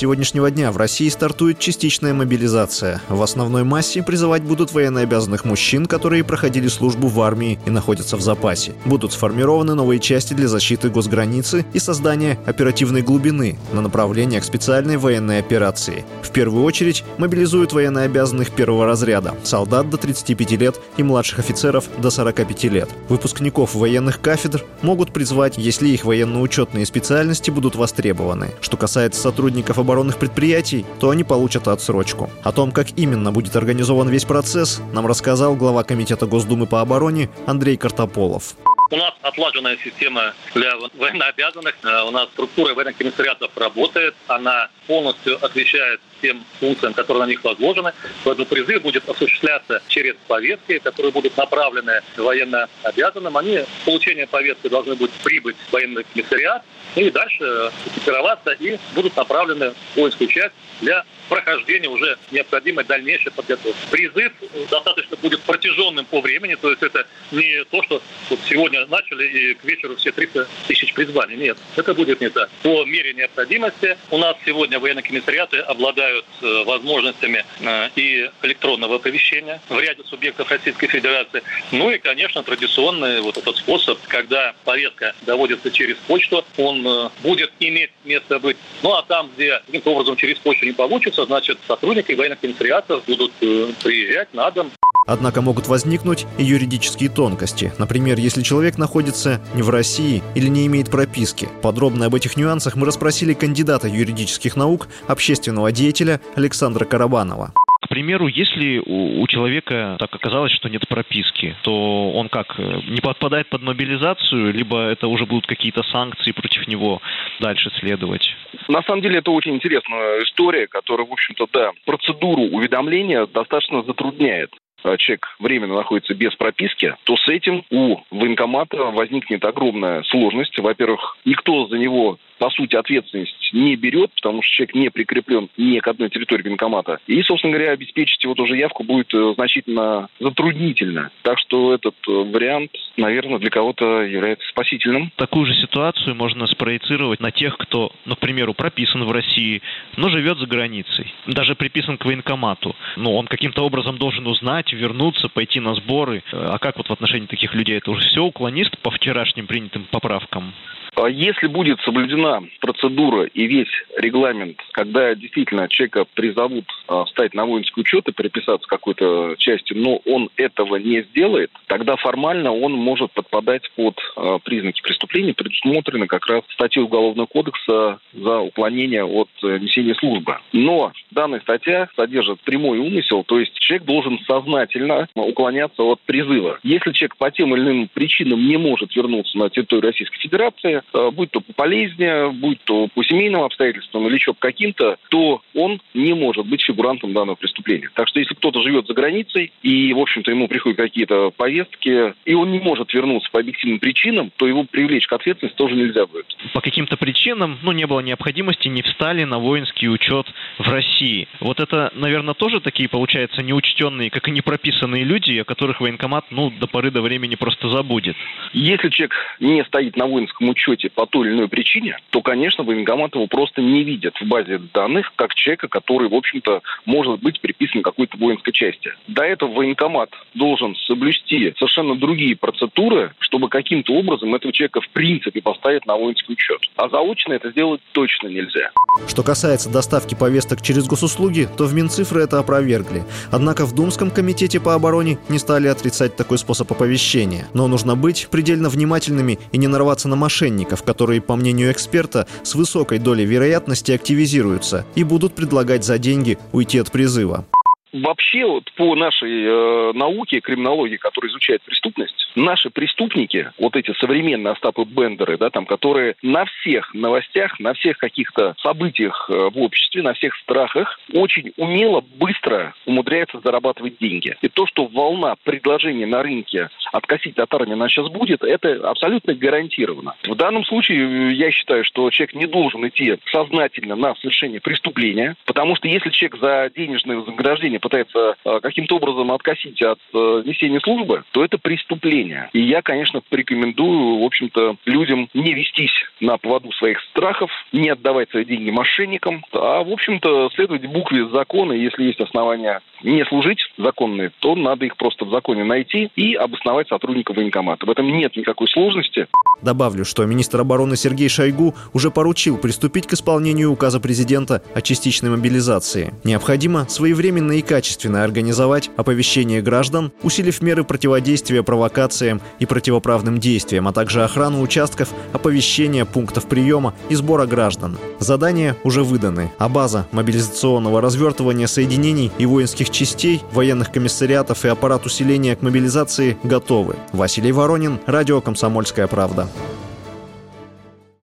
сегодняшнего дня в России стартует частичная мобилизация. В основной массе призывать будут военнообязанных мужчин, которые проходили службу в армии и находятся в запасе. Будут сформированы новые части для защиты госграницы и создания оперативной глубины на направлениях специальной военной операции. В первую очередь мобилизуют военнообязанных первого разряда, солдат до 35 лет и младших офицеров до 45 лет. Выпускников военных кафедр могут призвать, если их военно-учетные специальности будут востребованы. Что касается сотрудников обороны оборонных предприятий, то они получат отсрочку. О том, как именно будет организован весь процесс, нам рассказал глава Комитета Госдумы по обороне Андрей Картополов. У нас отлаженная система для военнообязанных. Э, у нас структура военных комиссариатов работает. Она полностью отвечает тем функциям, которые на них возложены. Поэтому призыв будет осуществляться через повестки, которые будут направлены военнообязанным. Они с получением повестки должны будут прибыть в военный комиссариат и дальше экипироваться и будут направлены в воинскую часть для прохождения уже необходимой дальнейшей подготовки. Призыв достаточно будет протяженным по времени, то есть это не то, что вот сегодня начали и к вечеру все 300 тысяч призваний. Нет, это будет не так. По мере необходимости у нас сегодня военные комиссариаты обладают э, возможностями э, и электронного оповещения в ряде субъектов Российской Федерации. Ну и, конечно, традиционный вот этот способ, когда повестка доводится через почту, он э, будет иметь место быть. Ну а там, где каким-то образом через почту не получится, значит сотрудники военных комиссариатов будут приезжать на дом. Однако могут возникнуть и юридические тонкости. Например, если человек находится не в России или не имеет прописки. Подробно об этих нюансах мы расспросили кандидата юридических наук, общественного деятеля Александра Карабанова примеру, если у, человека так оказалось, что нет прописки, то он как, э, не подпадает под мобилизацию, либо это уже будут какие-то санкции против него дальше следовать? На самом деле это очень интересная история, которая, в общем-то, да, процедуру уведомления достаточно затрудняет человек временно находится без прописки, то с этим у военкомата возникнет огромная сложность. Во-первых, никто за него по сути, ответственность не берет, потому что человек не прикреплен ни к одной территории военкомата. И, собственно говоря, обеспечить его тоже явку будет э, значительно затруднительно. Так что этот э, вариант, наверное, для кого-то является спасительным. Такую же ситуацию можно спроецировать на тех, кто, ну, к примеру, прописан в России, но живет за границей, даже приписан к военкомату. Ну, он каким-то образом должен узнать, вернуться, пойти на сборы. А как вот в отношении таких людей? Это уже все уклонист по вчерашним принятым поправкам? А если будет соблюдена процедура и весь регламент, когда действительно человека призовут а, встать на воинский учет и переписаться какой-то частью, но он этого не сделает, тогда формально он может подпадать под а, признаки преступления, предусмотрены как раз статьей Уголовного кодекса за уклонение от э, несения службы. Но данная статья содержит прямой умысел, то есть человек должен сознательно уклоняться от призыва. Если человек по тем или иным причинам не может вернуться на территорию Российской Федерации, Э, будь то по болезни, будь то по семейным обстоятельствам или еще по каким-то, то он не может быть фигурантом данного преступления. Так что если кто-то живет за границей и, в общем-то, ему приходят какие-то повестки, и он не может вернуться по объективным причинам, то его привлечь к ответственности тоже нельзя будет. По каким-то причинам, ну, не было необходимости, не встали на воинский учет в России. Вот это, наверное, тоже такие, получается, неучтенные, как и не прописанные люди, о которых военкомат, ну, до поры до времени просто забудет. Если человек не стоит на воинском учете, по той или иной причине, то, конечно, военкомат его просто не видит в базе данных как человека, который, в общем-то, может быть приписан какой-то воинской части. До этого военкомат должен соблюсти совершенно другие процедуры, чтобы каким-то образом этого человека в принципе поставить на воинский учет. А заочно это сделать точно нельзя. Что касается доставки повесток через госуслуги, то в Минцифры это опровергли. Однако в Думском комитете по обороне не стали отрицать такой способ оповещения. Но нужно быть предельно внимательными и не нарваться на мошенников, которые, по мнению эксперта, с высокой долей вероятности активизируются и будут предлагать за деньги уйти от призыва. Вообще, вот по нашей э, науке, криминологии, которая изучает преступность, наши преступники, вот эти современные Остапы Бендеры, да, там, которые на всех новостях, на всех каких-то событиях э, в обществе, на всех страхах очень умело, быстро умудряются зарабатывать деньги. И то, что волна предложений на рынке, откосить от армии она сейчас будет, это абсолютно гарантировано. В данном случае я считаю, что человек не должен идти сознательно на совершение преступления, потому что если человек за денежное вознаграждение пытается э, каким-то образом откосить от э, несения службы, то это преступление. И я, конечно, порекомендую, в общем-то, людям не вестись на поводу своих страхов, не отдавать свои деньги мошенникам, а, в общем-то, следовать букве закона. Если есть основания не служить законные, то надо их просто в законе найти и обосновать сотрудника военкомата. В этом нет никакой сложности. Добавлю, что министр обороны Сергей Шойгу уже поручил приступить к исполнению указа президента о частичной мобилизации. Необходимо своевременно и качественно организовать оповещение граждан, усилив меры противодействия провокациям и противоправным действиям, а также охрану участков, оповещения пунктов приема и сбора граждан. Задания уже выданы, а база мобилизационного развертывания соединений и воинских частей, военных комиссариатов и аппарат усиления к мобилизации готовы. Василий Воронин, Радио «Комсомольская правда».